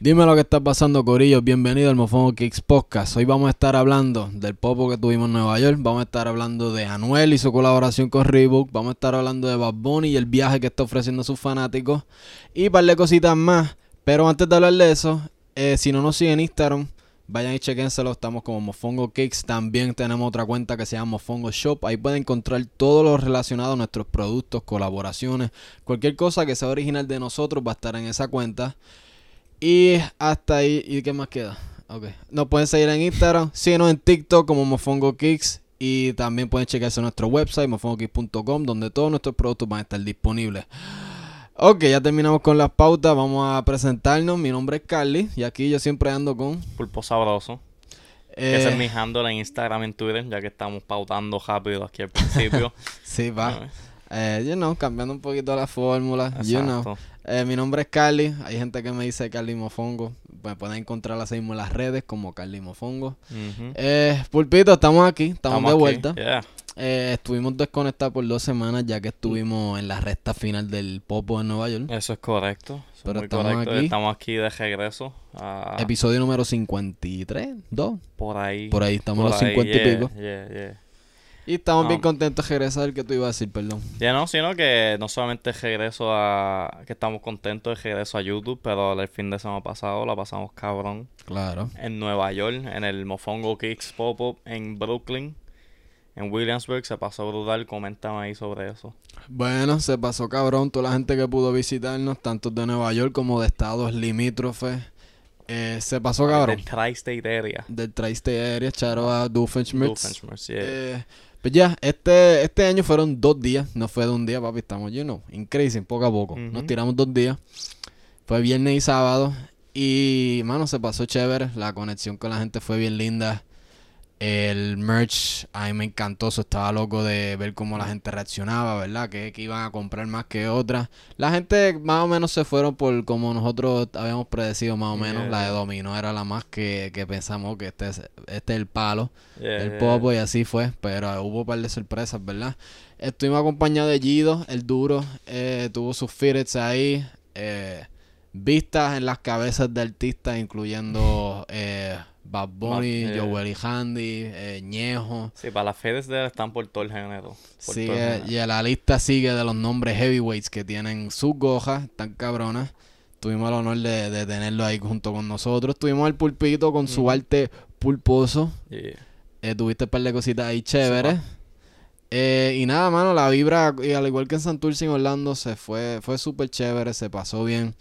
Dime lo que está pasando, Corillo. Bienvenido al Mofongo Kicks Podcast. Hoy vamos a estar hablando del popo que tuvimos en Nueva York. Vamos a estar hablando de Anuel y su colaboración con Reebok. Vamos a estar hablando de Bad Bunny y el viaje que está ofreciendo a sus fanáticos. Y un par de cositas más. Pero antes de hablar de eso, eh, si no nos siguen en Instagram, vayan y chequenselo. Estamos como Mofongo Kicks. También tenemos otra cuenta que se llama Mofongo Shop. Ahí pueden encontrar todo lo relacionado a nuestros productos, colaboraciones. Cualquier cosa que sea original de nosotros va a estar en esa cuenta. Y hasta ahí. ¿Y qué más queda? Ok. Nos pueden seguir en Instagram. Síguenos en TikTok como Mofongo Kicks. Y también pueden checarse nuestro website, mofongokicks.com, donde todos nuestros productos van a estar disponibles. Ok, ya terminamos con las pautas. Vamos a presentarnos. Mi nombre es Carly. Y aquí yo siempre ando con. Pulpo sabroso. eh, Ese es mi handle en Instagram y en Twitter, ya que estamos pautando rápido aquí al principio. Sí, va. Eh, you know, cambiando un poquito la fórmula. You know. Eh, mi nombre es Carly. Hay gente que me dice Carly Mofongo. Me pueden encontrar así mismo en las redes como Carly Mofongo. Eh, Pulpito, estamos aquí. Estamos, de vuelta. Yeah. Eh, estuvimos desconectados por dos semanas ya que estuvimos en la recta final del Popo en Nueva York. Eso es correcto. Eso Pero estamos correcto. aquí. Estamos aquí de regreso. a- Episodio número 53, 2. por ahí. Por ahí, estamos en los ahí, 50 y pico. yeah. Y estamos bien contentos de regresar. ¿Qué tú ibas a decir, perdón? Ya no, sino que no solamente regreso a... Que estamos contentos de regreso a YouTube, pero el fin de semana pasado la pasamos cabrón. Claro. En Nueva York, en el Mofongo Kicks Pop-Up en Brooklyn. En Williamsburg se pasó brutal. Coméntame ahí sobre eso. Bueno, se pasó cabrón toda la gente que pudo visitarnos, tanto de Nueva York como de estados limítrofes. Eh, se pasó cabrón. Del Tri-State Area. Del Tri-State Area, charo a Doofenshmirtz. Doofenshmirtz, yeah. Eh, pues ya, este, este año fueron dos días, no fue de un día, papi, estamos, you know, increasing, poco a poco. Nos tiramos dos días. Fue viernes y sábado. Y, mano, se pasó chévere. La conexión con la gente fue bien linda. El merch, a mí me encantó. Eso estaba loco de ver cómo la gente reaccionaba, ¿verdad? Que, que iban a comprar más que otras. La gente más o menos se fueron por como nosotros habíamos predecido, más o menos. Yeah, La de. Domino era la más que, que pensamos que este es, este es el palo Yeah, el yeah, popo y así fue, pero hubo un par de sorpresas, ¿verdad? Estuvimos acompañados de Gido, el duro, eh, tuvo sus fitteds ahí, eh, vistas en las cabezas de artistas, incluyendo eh, Bad Bunny, Bad- eh. Joel y Handy, eh, Ñejo. Sí, para las fedes de él están por todo el género. Sigue, todo el género. y la lista sigue de los nombres heavyweights que tienen sus gojas, tan cabronas. Tuvimos el honor de, de tenerlo ahí junto con nosotros. Tuvimos el pulpito con su arte pulposo. Yeah. Eh, tuviste un par de cositas ahí chéveres. Eh, y nada, mano, la vibra, y al igual que en Santurce en Orlando, se fue, fue súper chévere, se pasó bien.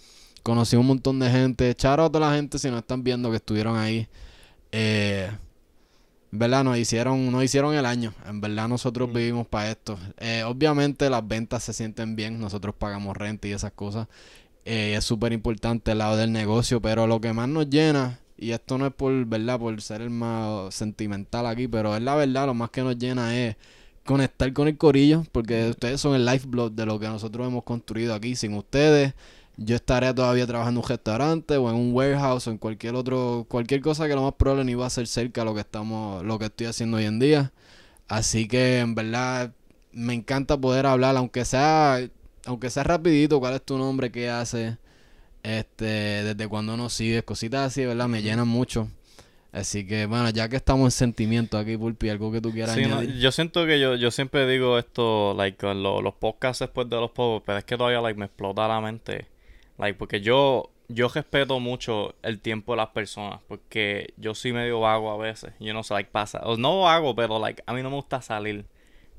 Conocí un montón de gente. Charo a toda la gente si no están viendo que estuvieron ahí. Eh, verdad, nos hicieron, nos hicieron el año. En verdad, nosotros Mm. vivimos para esto. Eh, obviamente, las ventas se sienten bien. Nosotros pagamos renta y esas cosas. Eh, es súper importante el lado del negocio. Pero lo que más nos llena, y esto no es por, ¿verdad? Por ser el más sentimental aquí, pero es la verdad, lo más que nos llena es conectar con el corillo, porque ustedes son el lifeblood de lo que nosotros hemos construido aquí. Sin ustedes, yo estaré todavía trabajando en un restaurante o en un warehouse o en cualquier otro, cualquier cosa que lo más probable no iba a ser cerca a lo que estamos, lo que estoy haciendo hoy en día. Así que en verdad me encanta poder hablar, aunque sea, aunque sea rapidito, cuál es tu nombre, qué haces, este, desde cuando nos sigues, cositas así, ¿verdad? Me llenan mucho. Así que, bueno, ya que estamos en sentimiento aquí, Pulpi, algo que tú quieras Sí, no, añadir. yo siento que yo, yo siempre digo esto, like, lo- los podcasts después de los pop pero es que todavía, like, me explota la mente. Like, porque yo, yo respeto mucho el tiempo de las personas, porque yo soy medio vago a veces, yo no sé, like, pasa, o no vago, pero, like, a mí no me gusta salir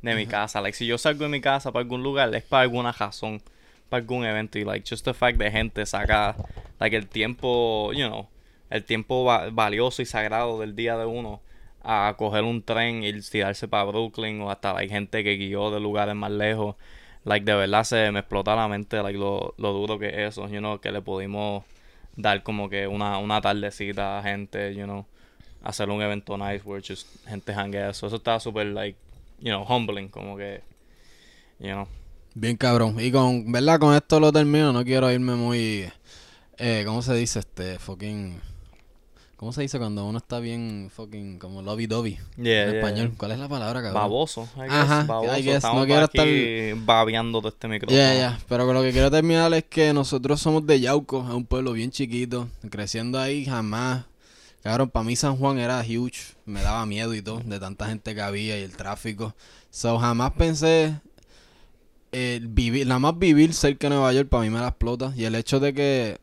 de mi casa, like, si yo salgo de mi casa para algún lugar, es para alguna razón, para algún evento, y, like, just the fact de gente saca, like, el tiempo, you know, el tiempo va- valioso y sagrado del día de uno a coger un tren y tirarse para Brooklyn o hasta hay gente que guió de lugares más lejos. Like, de verdad se me explota la mente like, lo, lo duro que es eso, you know, que le pudimos dar como que una, una tardecita a gente, you know, hacer un evento nice where just gente hanguea eso. Eso está súper, like, you know, humbling, como que, you know. Bien cabrón. Y con, ¿verdad? Con esto lo termino. No quiero irme muy. Eh, ¿Cómo se dice? Este, fucking. ¿Cómo se dice cuando uno está bien fucking como lovey dovey Yeah, en yeah. español? ¿Cuál es la palabra, cabrón? Baboso, I guess, Ajá, baboso. I guess, Estamos no quiero babeando de este micrófono. Ya, ya, pero con lo que quiero terminar es que nosotros somos de Yauco, es un pueblo bien chiquito, creciendo ahí jamás. Cabrón, para mí San Juan era huge, me daba miedo y todo, de tanta gente que había y el tráfico. So, jamás pensé eh, vivir, nada más vivir cerca de Nueva York para mí me la explota. Y el hecho de que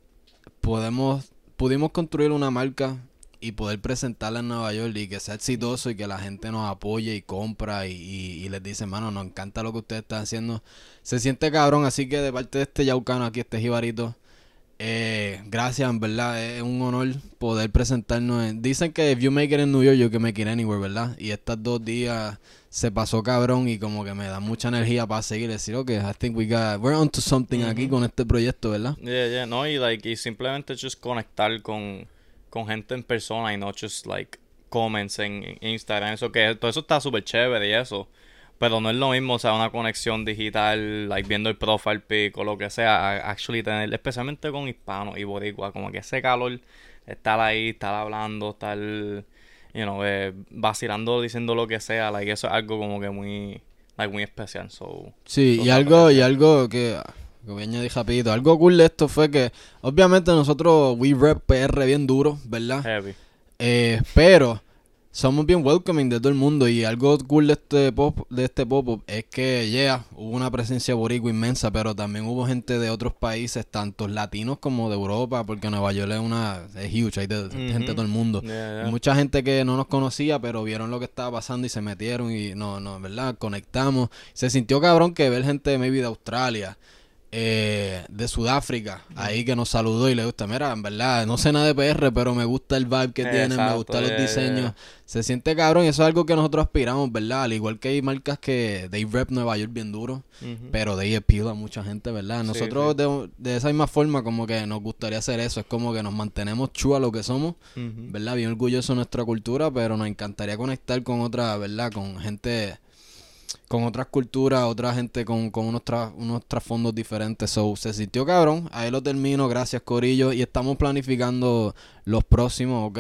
podemos, pudimos construir una marca y poder presentarla en Nueva York y que sea exitoso y que la gente nos apoye y compra y, les dice, mano, nos encanta lo que ustedes están haciendo. Se siente cabrón, así que de parte de este yaucano aquí, este jibarito, eh, gracias, en verdad, es un honor poder presentarnos. en- Dicen que if you make it in New York, you can make it anywhere, ¿verdad? Y estos dos días se pasó cabrón y como que me da mucha energía para seguir. Decir, ok, I think we got, we're onto something aquí con este proyecto, ¿verdad? Yeah, yeah, no, y like, y simplemente just conectar con, con gente en persona y no just like comments en Instagram, eso que todo eso está súper chévere y eso. Pero no es lo mismo, o sea, una conexión digital, like viendo el profile pic o lo que sea, actually tener, especialmente con hispanos y boricua, como que ese calor, estar ahí, estar hablando, estar, you know, eh, vacilando, diciendo lo que sea, like eso es algo como que muy, like muy especial, so. Sí, y algo, y algo que, que voy a añadir rapidito. Algo cool de esto fue que, obviamente nosotros, we rep PR bien duro, ¿verdad? Heavy. Eh, pero somos bien welcoming de todo el mundo y algo cool de este pop de este pop es que yeah, hubo una presencia boricua inmensa, pero también hubo gente de otros países, tanto latinos como de Europa, porque Nueva York es una es huge, hay de, gente de todo el mundo. Yeah, Y yeah. Mucha gente que no nos conocía, pero vieron lo que estaba pasando y se metieron y no, no, ¿verdad? Conectamos. Se sintió cabrón que ver gente maybe de Australia, eh, de Sudáfrica, ahí que nos saludó y le gusta, mira, en verdad, no sé nada de PR, pero me gusta el vibe que tienen, me gustan los yeah, diseños. yeah. Se siente cabrón y eso es algo que nosotros aspiramos, ¿verdad? Al igual que hay marcas que they rep Nueva York bien duro, pero they appeal a mucha gente, ¿verdad? Nosotros sí. De, de esa misma forma como que nos gustaría hacer eso, es como que nos mantenemos true a lo que somos. ¿verdad? Bien orgulloso de nuestra cultura, pero nos encantaría conectar con otra, ¿verdad? Con gente, con otras culturas, otra gente con, con unos, tra- unos trasfondos diferentes. So, se sintió cabrón. Ahí lo termino. Gracias, Corillo. Y estamos planificando los próximos, ¿ok?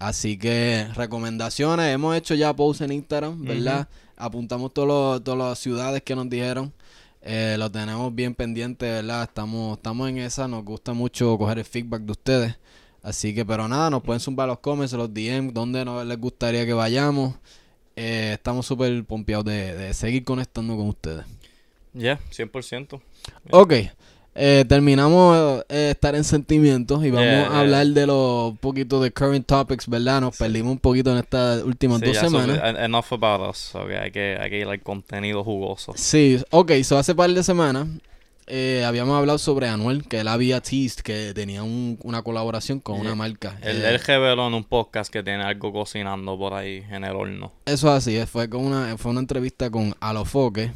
Así que recomendaciones. Hemos hecho ya posts en Instagram, ¿verdad? Apuntamos todos los- todas las ciudades que nos dijeron. Eh, lo tenemos bien pendiente, ¿verdad? Estamos, estamos en esa. Nos gusta mucho coger el feedback de ustedes. Así que, pero nada, nos pueden zumbar los comments, los DM, donde nos les gustaría que vayamos. Eh, estamos súper pompeados de, de seguir conectando con ustedes. Yeah, 100%. Ok, eh, terminamos eh, estar en sentimientos y vamos Yeah, a yeah. hablar de los poquitos de current topics, ¿verdad? Nos perdimos un poquito en estas últimas Sí, dos ya, semanas. so, en- enough about us. Okay, hay que, hay que ir al contenido jugoso. Sí, ok, so hace par de semanas eh, habíamos hablado sobre Anuel, que él había teased que tenía un- una colaboración con una marca. Él, Eh, reveló en un podcast que tiene algo cocinando por ahí en el horno. Eso es así, eh, fue con una, fue una entrevista con Alofoque,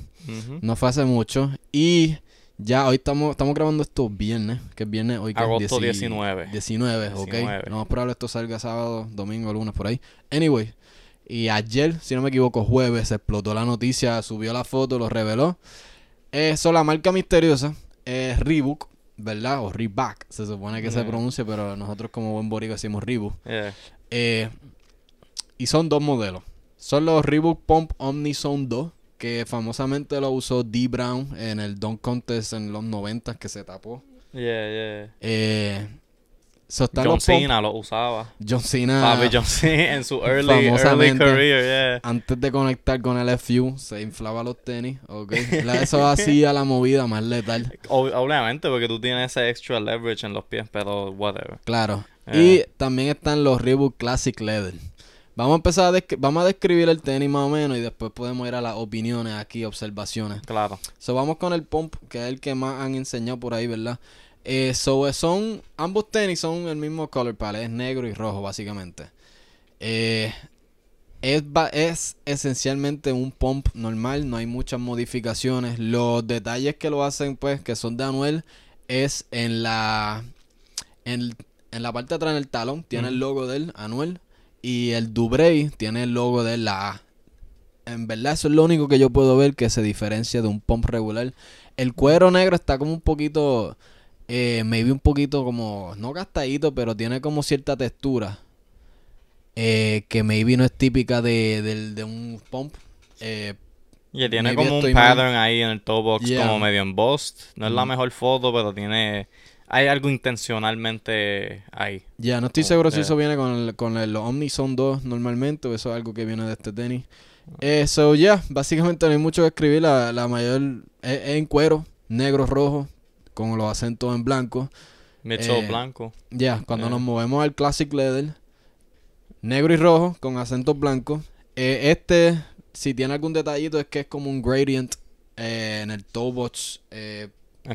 no fue hace mucho, y ya hoy estamos, estamos grabando esto viernes, que es viernes hoy que es Agosto 10 19. 19, ok. 19. Lo más probable esto salga sábado, domingo, lunes, por ahí. Anyway, y ayer, si no me equivoco, jueves, se explotó la noticia, subió la foto, lo reveló. Eso, la marca misteriosa es Reebok, ¿verdad? O Reebok, se supone que se pronuncia, pero nosotros como buen boricua decimos Reebok. Yeah. Eh, y son dos modelos. Son los Reebok Pump Omni Zone 2, que famosamente lo usó D. Brown en el Dunk Contest en los 90 que se tapó. Yeah, yeah. Eh, so están John los Cena lo usaba. John Cena, Papi John Cena en su early, career, yeah. antes de conectar con el FU, se inflaba los tenis, ok. Eso hacía la movida más letal, Ob- Obviamente, porque tú tienes ese extra leverage en los pies, pero whatever. claro. Yeah. Y también están los Reebok Classic Leather. Vamos a empezar a, vamos a describir el tenis más o menos y después podemos ir a las opiniones aquí, observaciones. Claro. So, vamos con el pump, que es el que más han enseñado por ahí, ¿verdad? Eh, so, son, ambos tenis son el mismo color palette, es negro y rojo, básicamente. Eh, es, es esencialmente un pump normal, no hay muchas modificaciones. Los detalles que lo hacen, pues, que son de Anuel, es en la, en, en la parte de atrás, en el talón, tiene el logo del Anuel. Y el Dubrey tiene el logo de la A. En verdad, eso es lo único que yo puedo ver que se diferencia de un pump regular. El cuero negro está como un poquito, eh, maybe un poquito como, no gastadito, pero tiene como cierta textura. eh, que maybe no es típica de, del- de un pump. Eh, Y tiene como un pattern ahí en el toe box Yeah. como medio embossed. No es la Mm. mejor foto, pero tiene... Hay algo intencionalmente ahí. ya, no estoy seguro si eso viene con, el, con el Omnison 2 normalmente o eso es algo que viene de este tenis. Eh, so, ya, básicamente no hay mucho que escribir. La, la mayor es, es en cuero, negro, rojo, con los acentos en blanco. Midsole Eh, blanco. Ya, cuando Eh. nos movemos al Classic Leather, negro y rojo con acentos blancos. Eh, este, si tiene algún detallito, es que es como un gradient eh, en el toe box,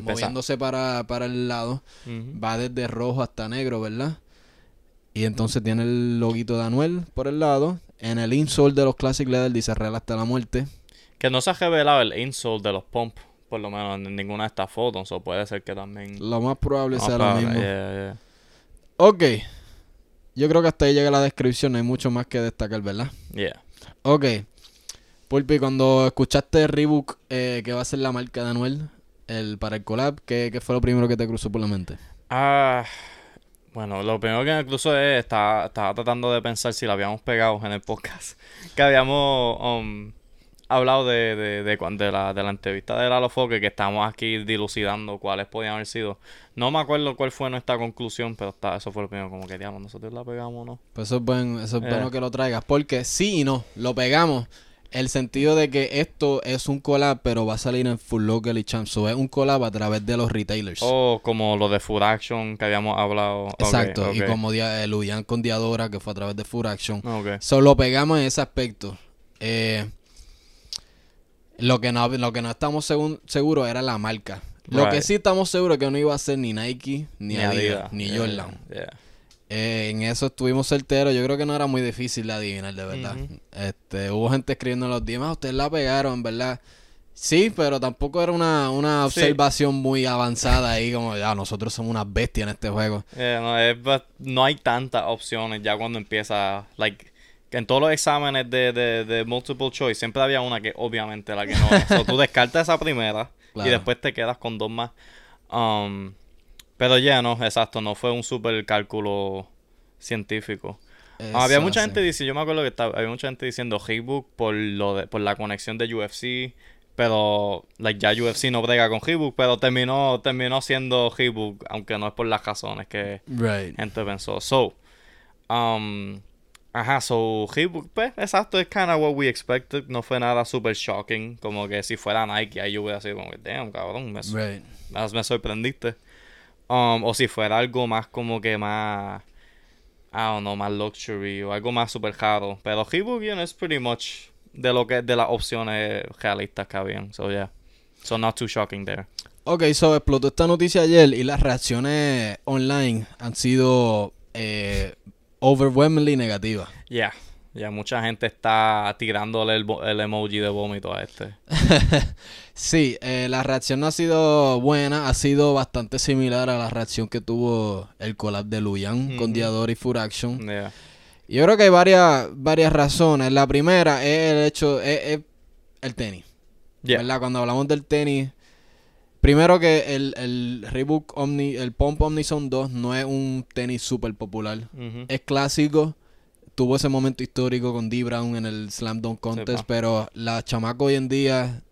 moviéndose para, para el lado. Va desde rojo hasta negro, ¿verdad? Y entonces tiene el loguito de Anuel por el lado. En el insole de los Classic Leather dice Real hasta la muerte. Que no se ha revelado el insole de los pump, por lo menos en ninguna de estas fotos. O puede ser que también... Lo más probable sea lo mismo. yeah, yeah. Ok. Yo creo que hasta ahí llega la descripción. No hay mucho más que destacar, ¿verdad? Yeah. Ok. Pulpi, cuando escuchaste Reebok, eh, que va a ser la marca de Anuel el, para el collab, ¿qué, qué fue lo primero que te cruzó por la mente? Ah, bueno, lo primero que me incluso es, estaba, estaba tratando de pensar si lo habíamos pegado en el podcast, que habíamos um, hablado de, de, de, de la, de la entrevista de Lalo Foque, que estamos aquí dilucidando cuáles podían haber sido. No me acuerdo cuál fue nuestra conclusión, pero está, eso fue lo primero, como que digamos, nosotros la pegamos o no. Pues eso es, buen- eso es Eh. bueno que lo traigas, porque sí y no, lo pegamos. El sentido de que esto es un collab, pero va a salir en Full Local y Champ. So, es un collab a través de los retailers. O como lo de Food Action que habíamos hablado. Exacto. Y como dia, el Uyan con Diadora, que fue a través de Full Action. Ok. Solo pegamos en ese aspecto. Eh, lo, que no, lo que no estamos segun- seguros era la marca. Lo que sí estamos seguros que no iba a ser ni Nike, ni, Adidas, ni Yeah, Jordan. yeah. Eh, en eso estuvimos certeros. Yo creo que no era muy difícil de adivinar, de verdad. Este, hubo gente escribiendo en los días, ustedes la pegaron, ¿verdad? Sí, pero tampoco era una, una Sí. observación muy avanzada ahí, como ya nosotros somos unas bestias en este juego. No, es no hay tantas opciones ya cuando empieza, like, en todos los exámenes de, de, de multiple choice siempre había una que obviamente la que no es. So, tú descartas esa primera Claro. y después te quedas con dos más. Um, pero ya no, exacto, no fue un super cálculo científico. Había mucha gente diciendo, yo me acuerdo que estaba, había mucha gente diciendo Reebok por lo de, por la conexión de UFC, pero like ya UFC no brega con Reebok, pero terminó terminó siendo Reebok, aunque no es por las razones que Right. gente pensó. So, um, ajá, so Reebok, pues, exacto, es kind of what we expected, no fue nada super shocking, como que si fuera Nike ahí yo hubiera sido como, damn, cabrón, me, Right. me, me sorprendiste. Um, o si fuera algo más como que más, I don't know, más luxury o algo más super raro. Pero Reebok, you know, es pretty much de lo que de las opciones realistas que habían. So yeah, so not too shocking there. Ok, so explotó esta noticia ayer y las reacciones online han sido eh, overwhelmingly negativas. Yeah, ya mucha gente está tirándole el, el emoji de vómito a este. Sí, eh, la reacción no ha sido buena, ha sido bastante similar a la reacción que tuvo el collab de Luyan con. Diador y Full Action. Yeah. Yo creo que hay varias, varias razones. La primera es el hecho, es, es el tenis. ¿Verdad? Cuando hablamos del tenis, primero que el, el Reebok Omni, el Pump Omnison 2 no es un tenis súper popular. Es clásico. Tuvo ese momento histórico con D. Brown en el Slam Dunk Contest, Sepa. pero la chamaca hoy en día,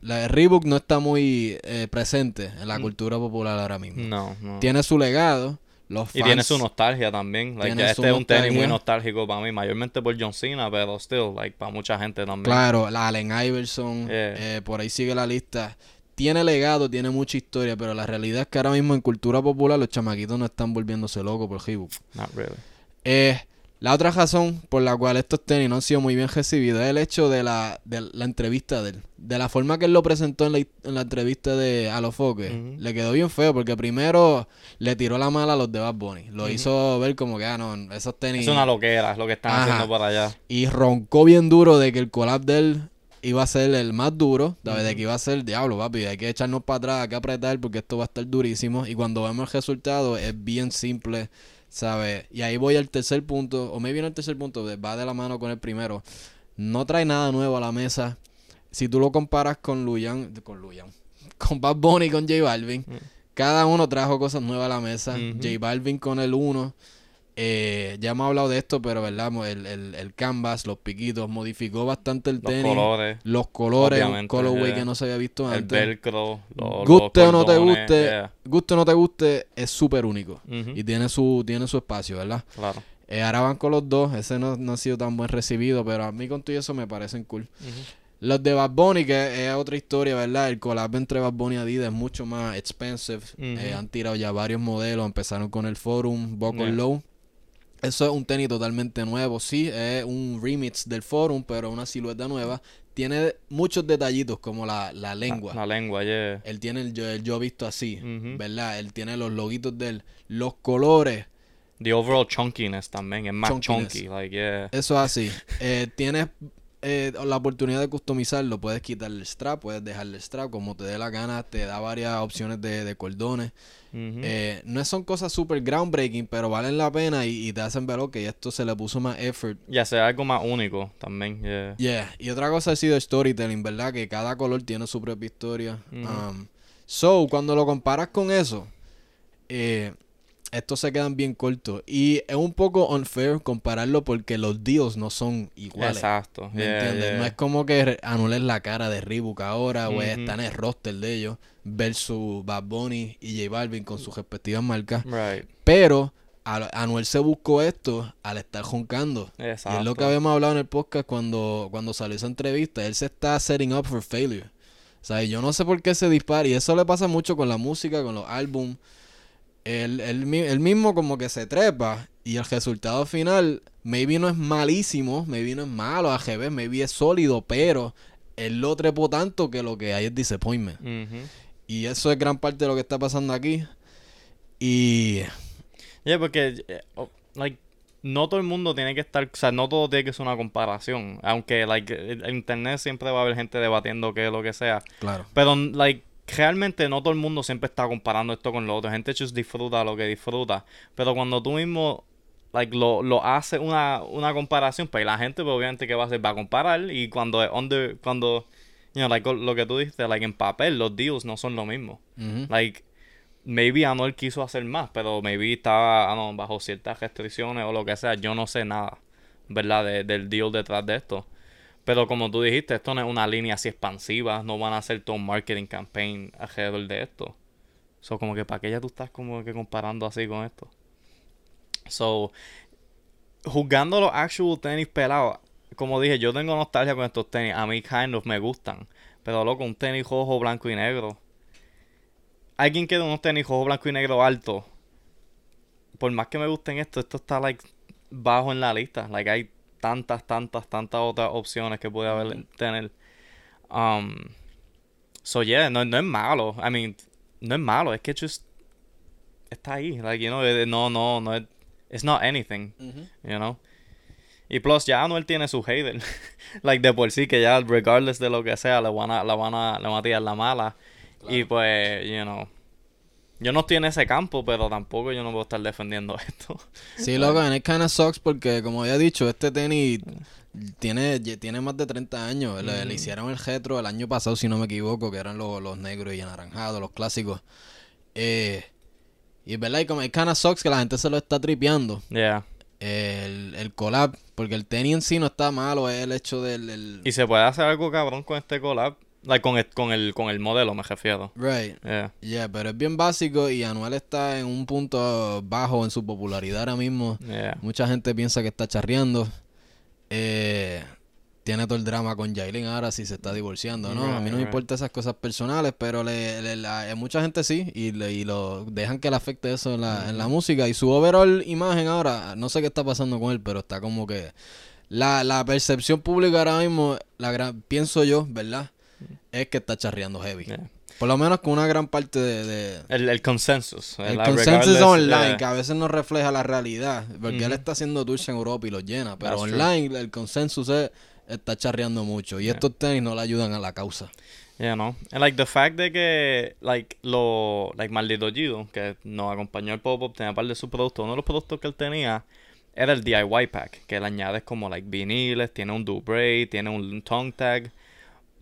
la de Reebok no está muy eh, presente en la Mm. cultura popular ahora mismo. No, no. Tiene su legado. Los Y tiene su nostalgia también. Like, ya este es un tenis muy nostálgico para mí, mayormente por John Cena, pero still, like, para mucha gente también. Claro, la Allen Iverson, Yeah. eh, por ahí sigue la lista. Tiene legado, tiene mucha historia, pero la realidad es que ahora mismo en cultura popular los chamaquitos no están volviéndose locos por Reebok. Not really. Eh, la otra razón por la cual estos tenis no han sido muy bien recibidos es el hecho de la, de la entrevista de él. De la forma que él lo presentó en la, en la entrevista de Alofoque. Ujú. Le quedó bien feo porque primero le tiró la mala a los de Bad Bunny. Lo hizo ver como que, ah, no, esos tenis... Es una loquera, es lo que están Ajá. haciendo por allá. Y roncó bien duro de que el collab de él iba a ser el más duro, de Ujú. que iba a ser diablo, papi, hay que echarnos para atrás, hay que apretar porque esto va a estar durísimo. Y cuando vemos el resultado es bien simple, ¿sabes? Y ahí voy al tercer punto, o me viene el tercer punto, va de la mano con el primero. No trae nada nuevo a la mesa. Si tú lo comparas con Luyan, con Luyan, con Bad Bunny y con J Balvin, Mm. cada uno trajo cosas nuevas a la mesa. J Balvin con el 1 Eh, ya hemos hablado de esto, pero verdad, el, el, el canvas, los piquitos, modificó bastante el Los tenis. colores, Los colores, colorway yeah. que no se había visto el antes. velcro, lo- los guste o no te guste, yeah. guste o no te guste, es súper único. Y tiene su, tiene su espacio, ¿verdad? Claro. Eh, ahora van con los dos. Ese no, no ha sido tan buen recibido, pero a mí con todo eso me parecen cool. Los de Bad Bunny, que es otra historia, ¿verdad? El collab entre Bad Bunny y Adidas es mucho más expensive. Eh, han tirado ya varios modelos. Empezaron con el Forum, Buckle Yeah. Low. Eso es un tenis totalmente nuevo. Sí, es un remix del Forum, pero una silueta nueva. Tiene muchos detallitos, como la, la lengua. La, la lengua, yeah. Él tiene el yo, el yo visto así. ¿verdad? Él tiene los loguitos de él. Los colores. The overall chunkiness también, es más Chunkiness. chunky, like, yeah. Eso es así. Eh, tienes eh, la oportunidad de customizarlo. Puedes quitarle el strap, puedes dejarle el strap como te dé la gana. Te da varias opciones de, de cordones. Ujú. Eh, no son cosas super groundbreaking, pero valen la pena y, y te hacen ver, ok, esto se le puso más effort. Y hacer algo más único también, yeah. Yeah. Y otra cosa ha sido el storytelling, ¿verdad? Que cada color tiene su propia historia. Um, so, cuando lo comparas con eso, eh, estos se quedan bien cortos. Y es un poco unfair compararlo porque los deals no son iguales. Exacto, ¿Me yeah, entiendes? yeah. No es como que anules la cara de Reebok ahora, o Ujú. está en el roster de ellos, versus Bad Bunny y J Balvin con sus respectivas marcas. Right, Pero Anuel se buscó esto al estar joncando. Y exacto. es lo que habíamos hablado en el podcast cuando, cuando salió esa entrevista. Él se está setting up for failure. O sea, yo no sé por qué se dispara. Y eso le pasa mucho con la música, con los álbums. Él, él él mismo como que se trepa. Y el resultado final, maybe no es malísimo, maybe no es malo, AGB, maybe es sólido, pero él lo trepó tanto que lo que hay es disappointment. Ujú. Y eso es gran parte de lo que está pasando aquí. Y Yeah, porque, eh, oh, like, no todo el mundo tiene que estar, o sea, no todo tiene que ser una comparación. Aunque, like, en internet siempre va a haber gente debatiendo qué es lo que sea. claro. Pero, like, realmente no todo el mundo siempre está comparando esto con lo otro. Gente just disfruta lo que disfruta. Pero cuando tú mismo, like, lo, lo haces una, una comparación, pues la gente, pues, obviamente, que va a hacer? Va a comparar. Y cuando es under, cuando, you know, like, lo que tú dijiste, like, en papel, los deals no son lo mismo. Like, maybe Anuel quiso hacer más, pero maybe estaba ah, bajo ciertas restricciones o lo que sea. Yo no sé nada, ¿verdad? De- del deal detrás de esto. Pero como tú dijiste, esto no es una línea así expansiva. No van a hacer todo un marketing campaign alrededor de esto. So, como que para qué ya tú estás como que comparando así con esto. So, juzgando los actual tenis pelados, como dije, yo tengo nostalgia con estos tenis. A mí, kind of, me gustan. Pero loco, un tenis rojo, blanco y negro. Alguien que unos tenis rojo, blanco y negro alto. Por más que me gusten esto, esto está like bajo en la lista. Like hay tantas, tantas, tantas otras opciones que puede haber tener. Um, so yeah, no, no es malo. I mean, no es malo, es que just está ahí. Like, you know, eh, no, no, no es. It's not anything, you know. Y plus, ya Anuel tiene su hater. like, de por sí, que ya, regardless de lo que sea, le van a, la van a, le van a tirar la mala. Y pues, you know. Yo no estoy en ese campo, pero tampoco yo no puedo estar defendiendo esto. Sí, loco, and it kinda sucks porque, como había dicho, este tenis tiene, tiene más de 30 años. Le, le hicieron el retro el año pasado, si no me equivoco, que eran los, los negros y anaranjados, los clásicos. Eh, y es verdad, y como it kinda sucks que la gente se lo está tripeando. Yeah. El, el collab, porque el tenis en sí no está malo, es el hecho del... el- Y se puede hacer algo cabrón con este collab. Like, con el, con el, con el modelo, me refiero. Right. Yeah. Yeah, pero es bien básico y Anuel está en un punto bajo en su popularidad ahora mismo. Yeah. Mucha gente piensa que está charreando. Eh, tiene todo el drama con Jailin ahora si se está divorciando, ¿no? a mí no me importan esas cosas personales, pero le, le- la- eh, mucha gente sí y, le- y lo dejan que le afecte eso en la, en la música. Y su overall imagen ahora, no sé qué está pasando con él, pero está como que... La, la percepción pública ahora mismo, la gran, pienso yo, ¿verdad? Es que está charreando heavy. Yeah. Por lo menos con una gran parte de... de- El, el consensus. el la- consensus online, yeah. que a veces no refleja la realidad, porque él está haciendo tours en Europa y los llena, pero That's true. online el consensus es, está charreando mucho y Yeah. estos tenis no le ayudan a la causa. Yeah, no. And like the fact de que, like, lo, like, Maldito Gido, que nos acompañó el pop-up, tenía par de sus productos. Uno de los productos que él tenía era el DIY pack, que le añades como, like, viniles, tiene un braid, tiene un tongue tag.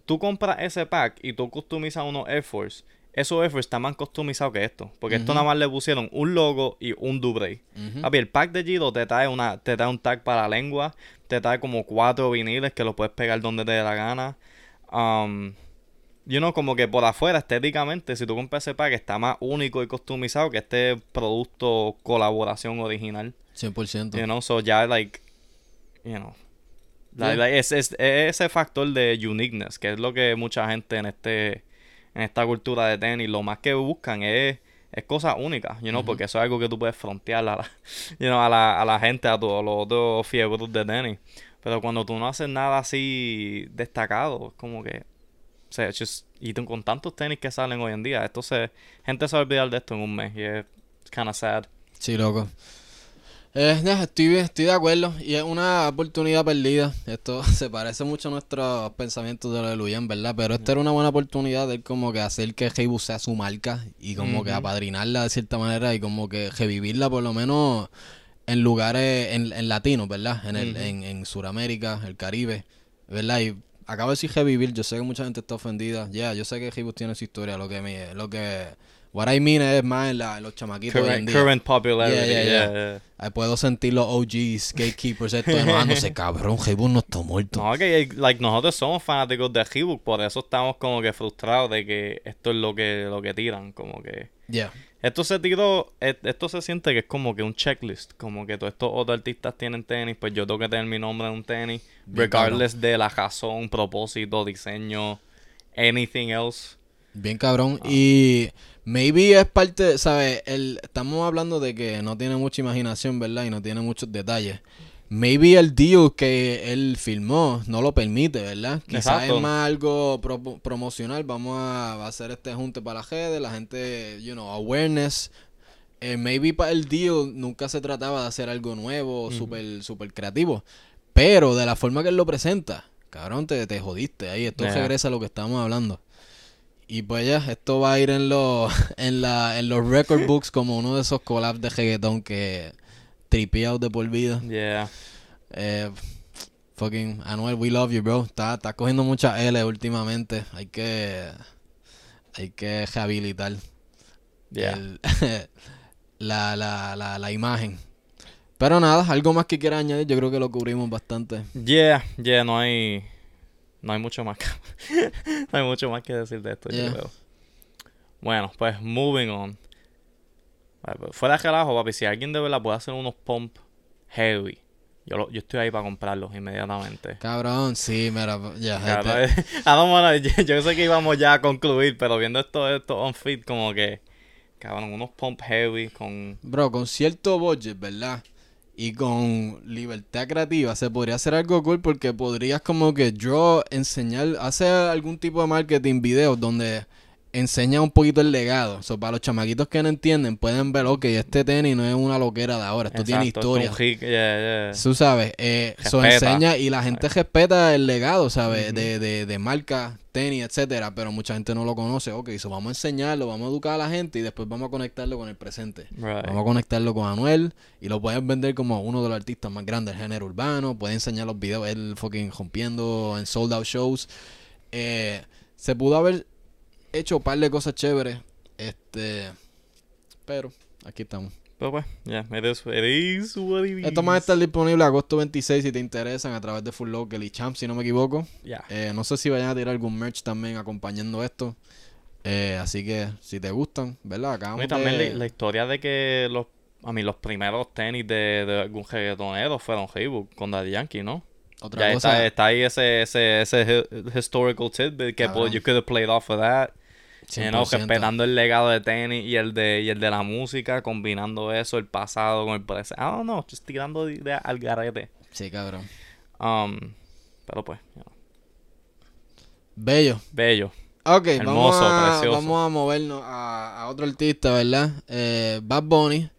Tú compras ese pack y tú customizas unos Air Force. esos efforts están más customizados que esto. Porque esto nada más le pusieron un logo y un dubre. Papi, el pack de Gido te trae, una, te trae un tag para la lengua, te trae como cuatro viniles que lo puedes pegar donde te dé la gana. Um, you know, como que por afuera, estéticamente, si tú compras ese pack, está más único y customizado que este producto colaboración original. 100%. You know, so ya, like, you know. Es, ese factor de uniqueness, que es lo que mucha gente en este en esta cultura de tenis, lo más que buscan es, es cosas únicas, you know, porque eso es algo que tú puedes frontear a la, you know, a la, a la gente, a todos los otros fiebros de tenis. Pero cuando tú no haces nada así destacado, es como que o sea, y con tantos tenis que salen hoy en día, esto se, gente se va a olvidar de esto en un mes y es kind of sad. Sí, loco. Eh, estoy, estoy de acuerdo y es una oportunidad perdida. Esto se parece mucho a nuestros pensamientos de lo de Luyan, ¿verdad? Pero esta era una buena oportunidad de como que hacer que Heibu sea su marca y como que apadrinarla de cierta manera y como que revivirla por lo menos en lugares en, en latinos, ¿verdad? En, el, en, en Sudamérica, el Caribe, ¿verdad? Y acabo de decir revivir, yo sé que mucha gente está ofendida. Ya, yo sé que Heibu tiene su historia, lo que me, lo que What I mean es más en, la, los chamaquitos current, Current popularity, yeah, yeah, Puedo sentir los OGs, gatekeepers, esto enojándose, cabrón, Hibuk no está muerto. No, que like, nosotros somos fanáticos de Hibuk, por eso estamos como que frustrados de que esto es lo que, lo que tiran, como que... Yeah. Esto se tiró, e, esto se siente que es como que un checklist, como que todos estos otros artistas tienen tenis, pues yo tengo que tener mi nombre en un tenis, regardless de la razón, propósito, diseño, anything else. Bien cabrón, ah. y... Maybe es parte, ¿sabes? El, estamos hablando de que no tiene mucha imaginación, ¿verdad? Y no tiene muchos detalles. Maybe el deal que él filmó no lo permite, ¿verdad? Quizás es más algo promocional. Vamos a, hacer este junte para la redes, la gente, you know, awareness. Eh, maybe para el deal nunca se trataba de hacer algo nuevo, súper super creativo. Pero de la forma que él lo presenta, cabrón, te, te jodiste ahí. Esto regresa a lo que estamos hablando. Y pues ya, esto va a ir en los, en la, en los record books como uno de esos collabs de reggaeton que tripeados de por vida. Yeah. Eh, fucking Anuel, we love you, bro. Está, está cogiendo mucha L últimamente. Hay que, hay que rehabilitar la, la, la, la imagen. Pero nada, algo más que quiera añadir, yo creo que lo cubrimos bastante. Yeah, yeah, no hay no hay mucho más que, no hay mucho más que decir de esto, yo creo. Bueno, pues moving on. Fuera de relajo, papi, si alguien de verdad puede hacer unos pump heavy, yo, yo estoy ahí para comprarlos inmediatamente. Cabrón, sí, mira, ya. ah, yo, yo, sé que íbamos ya a concluir, pero viendo esto, esto on fit, como que, cabrón, unos pump heavy con... Bro, con cierto budget, ¿verdad? Y con libertad creativa se podría hacer algo cool porque podrías como que yo enseñar, hacer algún tipo de marketing videos donde enseña un poquito el legado. So, para los chamaquitos que no entienden, pueden ver, ok, este tenis no es una loquera de ahora, esto tiene historia. Tú sabes, eh, eso enseña y la gente respeta el legado, ¿sabes? de, de, de marca, tenis, etcétera, pero mucha gente no lo conoce. Ok, eso vamos a enseñarlo, vamos a educar a la gente y después vamos a conectarlo con el presente. Vamos a conectarlo con Anuel y lo pueden vender como uno de los artistas más grandes del género urbano. Puede enseñar los videos, él fucking rompiendo en sold out shows. Eh, se pudo haber hecho un par de cosas chéveres. Este. Pero, aquí estamos. Pero pues, ya, yeah, it Esto va a estar disponible agosto 26 si te interesan a través de Full Local y Champ, si no me equivoco. Ya. Eh, no sé si vayan a tirar algún merch también acompañando esto. Eh, así que, si te gustan, ¿verdad? Acá y también la, historia de que los, a mí, los primeros tenis de, de algún reggaetonero fueron Facebook con Daddy Yankee, ¿no? Otra ya cosa. Está, está ahí ese, ese, ese historical tidbit que pues, you could have played off of that. You know, respetando el legado de tenis y el de, y el de la música, combinando eso, el pasado con el presente. Don't know, just tirando de, al garete. Sí, cabrón. Um, pero pues, Bello. Bello. Ok, Hermoso, vamos, a, precioso. vamos a movernos a, a otro artista, ¿verdad? Eh, Bad Bunny.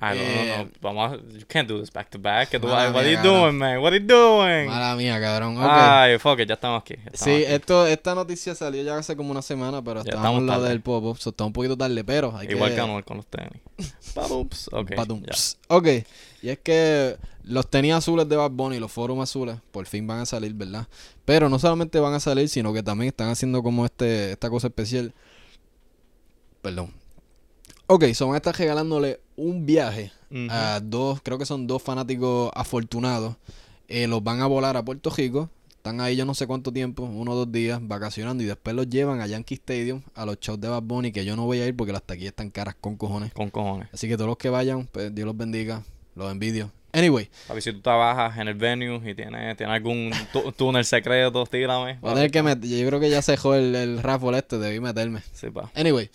I don't eh, know. Vamos a, you can't do this back to back. What are you doing, man? What are you doing? Mala mía, cabrón. Okay. Ay, fuck it, ya estamos aquí. sí, Esto, esta noticia salió ya hace como una semana, pero ya estamos en la del pop-up. So está un poquito tarde, pero hay Igual que... Igual con los tenis. Badumps. Ok. Ok. Y es que los tenis azules de Bad Bunny, los foros azules, por fin van a salir, ¿verdad? Pero no solamente van a salir, sino que también están haciendo como este esta cosa especial Perdón. Ok, so van a estar regalándole un viaje a dos, creo que son dos fanáticos afortunados. Eh, los van a volar a Puerto Rico. Están ahí yo no sé cuánto tiempo, uno o dos días, vacacionando. Y después los llevan a Yankee Stadium, a los shows de Bad Bunny, que yo no voy a ir porque las taquillas están caras con cojones. Con cojones. Así que todos los que vayan, pues Dios los bendiga. Los envidio. Anyway, Papi, si tú trabajas en el venue y tienes, tienes algún tú- túnel secreto, tírame. voy a tener que yo creo que ya se dejó el, el raffle este, debí meterme. Sí, pa. Anyway.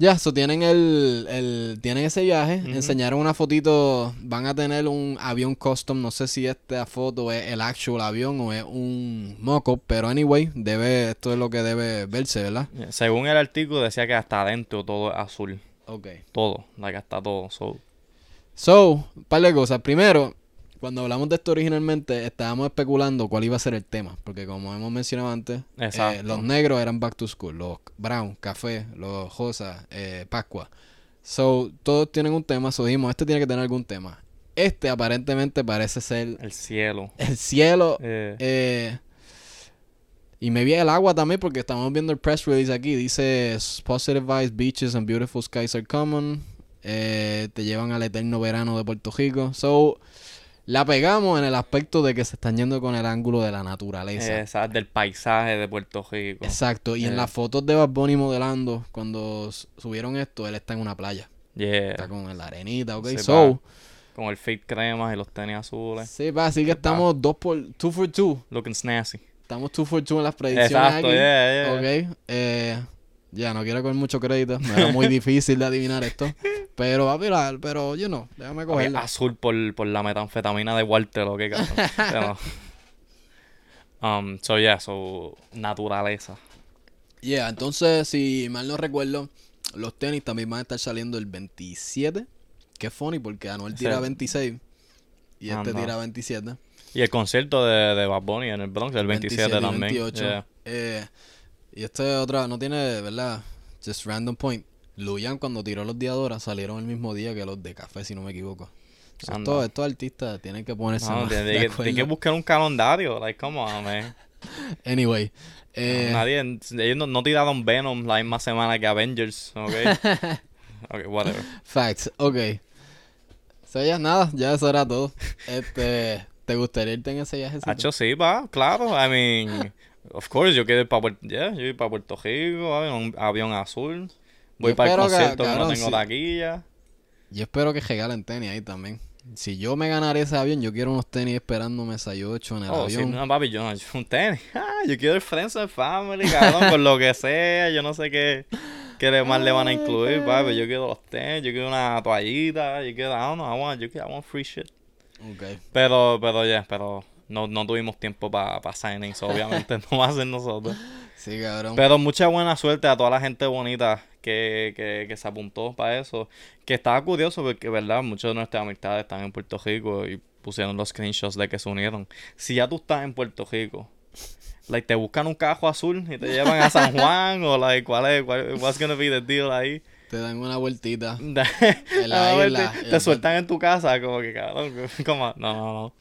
Ya, so tienen el, el tienen ese viaje, enseñaron una fotito, van a tener un avión custom, no sé si esta foto es el actual avión o es un mock-up, pero anyway, debe, esto es lo que debe verse, ¿verdad? Según el artículo decía que hasta adentro todo es azul. Ok. Todo, like hasta todo. So, So, un par de cosas. Primero, cuando hablamos de esto originalmente, estábamos especulando cuál iba a ser el tema. Porque como hemos mencionado antes, eh, los negros eran back to school. Los brown, café, los rosa, eh, pascua. So, todos tienen un tema. So, dijimos, este tiene que tener algún tema. Este aparentemente parece ser el cielo. el cielo. Eh, eh, y me vi el agua también porque estamos viendo el press release aquí. Dice Positive vibes, beaches and beautiful skies are common. Eh, te llevan al eterno verano de Puerto Rico. So, la pegamos en el aspecto de que se están yendo con el ángulo de la naturaleza. esa- del paisaje de Puerto Rico. Exacto. Y en Eh. las fotos de Bad Bunny modelando, cuando subieron esto, él está en una playa. Yeah. Está con la arenita, ok. Sí, so, Con el fit cremas y los tenis azules. sí, pa, así que estamos dos por, two for two. Looking snazzy. Estamos two for two en las predicciones Exacto, aquí. yeah, yeah. Ok, eh, ya no quiero coger mucho crédito, me era muy difícil de adivinar esto, pero va a virar, pero yo no, déjame Ok, cogerla. azul por, por la metanfetamina de Walter, ¿o qué cabrón? Um, so yeah, so naturaleza. Yeah, entonces si mal no recuerdo, los tenis también van a estar saliendo el 27, que es funny porque Anuel tira Sí. 26 y este Anda. tira 27. Y el concierto de, de Bad Bunny en el Bronx, el 27, 27 y también. 28. Yeah. Eh, y esto es otra, no tiene, ¿verdad? Just random point. Luyan cuando tiró los diadoras salieron el mismo día que los de café, si no me equivoco. So, estos, estos artistas tienen que ponerse No, más tiene, de que, buscar un calendario. Like, come on, man. Anyway. eh, Nadie, ellos no, no tiraron Venom la misma semana que Avengers, ¿ok? ok, whatever. Facts, ok. Ya nada, ya eso era todo. Este, ¿te gustaría irte en ese viaje? Hacho, sí, va, claro. I mean, of course, yo quiero ir para Puerto, yeah, yo ir para Puerto Rico, va, en un avión azul. Voy Yo para el que- concierto que, no tengo sí. taquilla. Yo espero que regalen tenis ahí también. Si yo me ganara ese avión, yo quiero unos tenis esperándome 6-8 en el Oh, sí, avión. no, papi, yo, yo un tenis. Ah, yo quiero el Friends and Family, cabrón, con lo que sea. Yo no sé qué, qué más le van a incluir, papi. Yo quiero los tenis, yo quiero una toallita, yo quiero, I don't know, I want, yo quiero, I want free shit. Ok. Pero, pero ya, pero no, no tuvimos tiempo para pa signings, obviamente no va a ser nosotros. Sí, cabrón. Pero mucha buena suerte a toda la gente bonita que, que, que se apuntó para eso. Que estaba curioso porque, ¿verdad? Muchos de nuestras amistades están en Puerto Rico y pusieron los screenshots de que se unieron. Si ya tú estás en Puerto Rico, like, te buscan un cajo azul y te llevan a San Juan o, like, ¿cuál es? Cuál, what's gonna be the deal ahí? Te dan una vueltita. la la isla, te, el- sueltan en tu casa, como que, cabrón, como, no, no, no.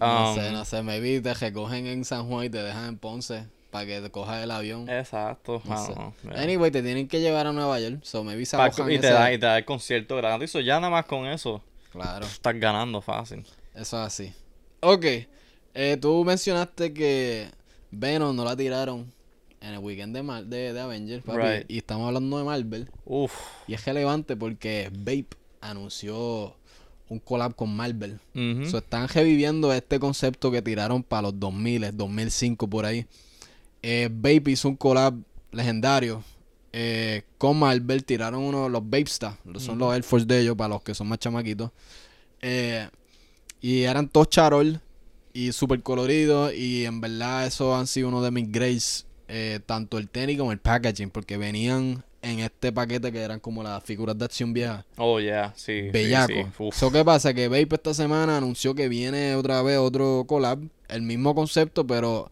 No Um, sé, no sé. Maybe te recogen en San Juan y te dejan en Ponce para que te cojas el avión. Exacto. No. Anyway, te tienen que llevar a Nueva York. So maybe se y, te da, y te da el concierto gratis. So, ya nada más con eso, Claro, estás ganando fácil. eso es así. Ok. Eh, tú mencionaste que Venom no la tiraron en el weekend de, Mar- de, de Avengers, papi. Right. Y estamos hablando de Marvel. Uf. Y es relevante porque Vape anunció un collab con Marvel. Ujú. So, están reviviendo este concepto que tiraron para los 2000, 2005 por ahí. Eh, Vape hizo un collab legendario eh, con Marvel. Tiraron uno los Vape Stars, son los Air Force de ellos para los que son más chamaquitos. Eh, y eran todos charol y súper coloridos. Y en verdad, eso han sido uno de mis grades. eh, tanto el tenis como el packaging, porque venían en este paquete que eran como las figuras de acción viejas. Oh, yeah, sí. sí, Bellaco. sí. So, ¿qué pasa? Que Vape esta semana anunció que viene otra vez otro collab. El mismo concepto, pero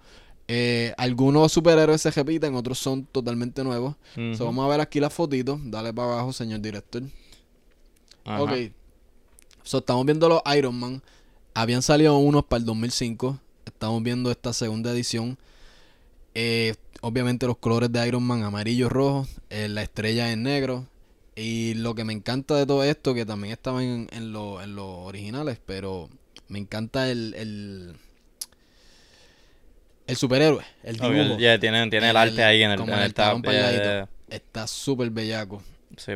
eh, algunos superhéroes se repiten, otros son totalmente nuevos. So, vamos a ver aquí las fotitos. Dale para abajo, señor director. Ajá. Ok. So, estamos viendo los Iron Man. Habían salido unos para el 2005. Estamos viendo esta segunda edición. Eh, obviamente los colores de Iron Man, amarillo, rojo, eh, la estrella en negro. Y lo que me encanta de todo esto, que también estaba en, en, lo- en los originales, pero me encanta el, el, el superhéroe, el dibujo. yeah, tiene, tiene el, arte ahí en el, como en el tab. yeah, yeah, Está súper bellaco. Sí.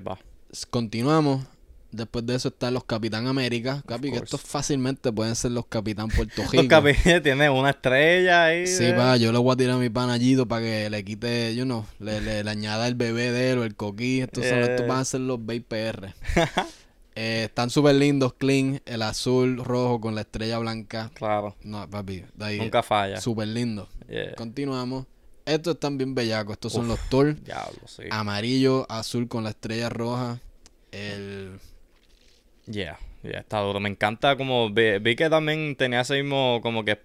S- Continuamos. Después de eso están los Capitán América. Capi, que estos fácilmente pueden ser los Capitán Puerto Rico. Los capítulos tiene una estrella ahí. Sí, eh. pa, yo le voy a tirar a mi panallito para que le quite, yo no, le, le, le añada el bebé de él o el coquí. Estos, son, Eh. estos van a ser los Bay PR. Eh, están súper lindos, clean. El azul, rojo con la estrella blanca. Claro, No, papi, de ahí. nunca falla. Súper lindo. Yeah. Continuamos. Estos están bien bellacos. Estos son los Thor. Diablo, sí. Amarillo, azul con la estrella roja. El. Yeah, yeah, está duro. Me encanta como vi, vi que también tenía ese mismo como que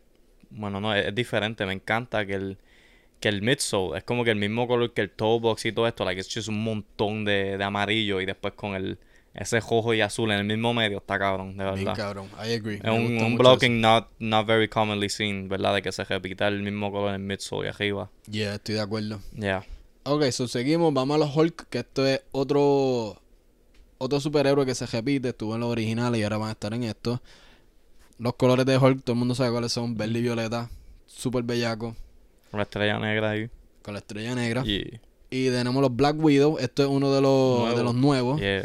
bueno, no, es, es diferente. Me encanta que el que el midsole es como que el mismo color que el toe box y todo esto, like es just un montón de, de amarillo y después con el ese rojo y azul en el mismo medio, está cabrón, de Bien verdad. cabrón. I agree. Es un, blocking not, not very commonly seen, ¿verdad? De que se repita el mismo color en el midsole y arriba. Yeah, estoy de acuerdo. Yeah. Ok, so seguimos. Vamos a los Hulk, que esto es otro otro superhéroe que se repite. Estuvo en los originales y ahora van a estar en esto. Los colores de Hulk, todo el mundo sabe cuáles son. Verde y violeta. Súper bellaco. Con la estrella negra ahí. Con la estrella negra. Y Y tenemos los Black Widow. Esto es uno de los, Nuevo. de los nuevos. yeah.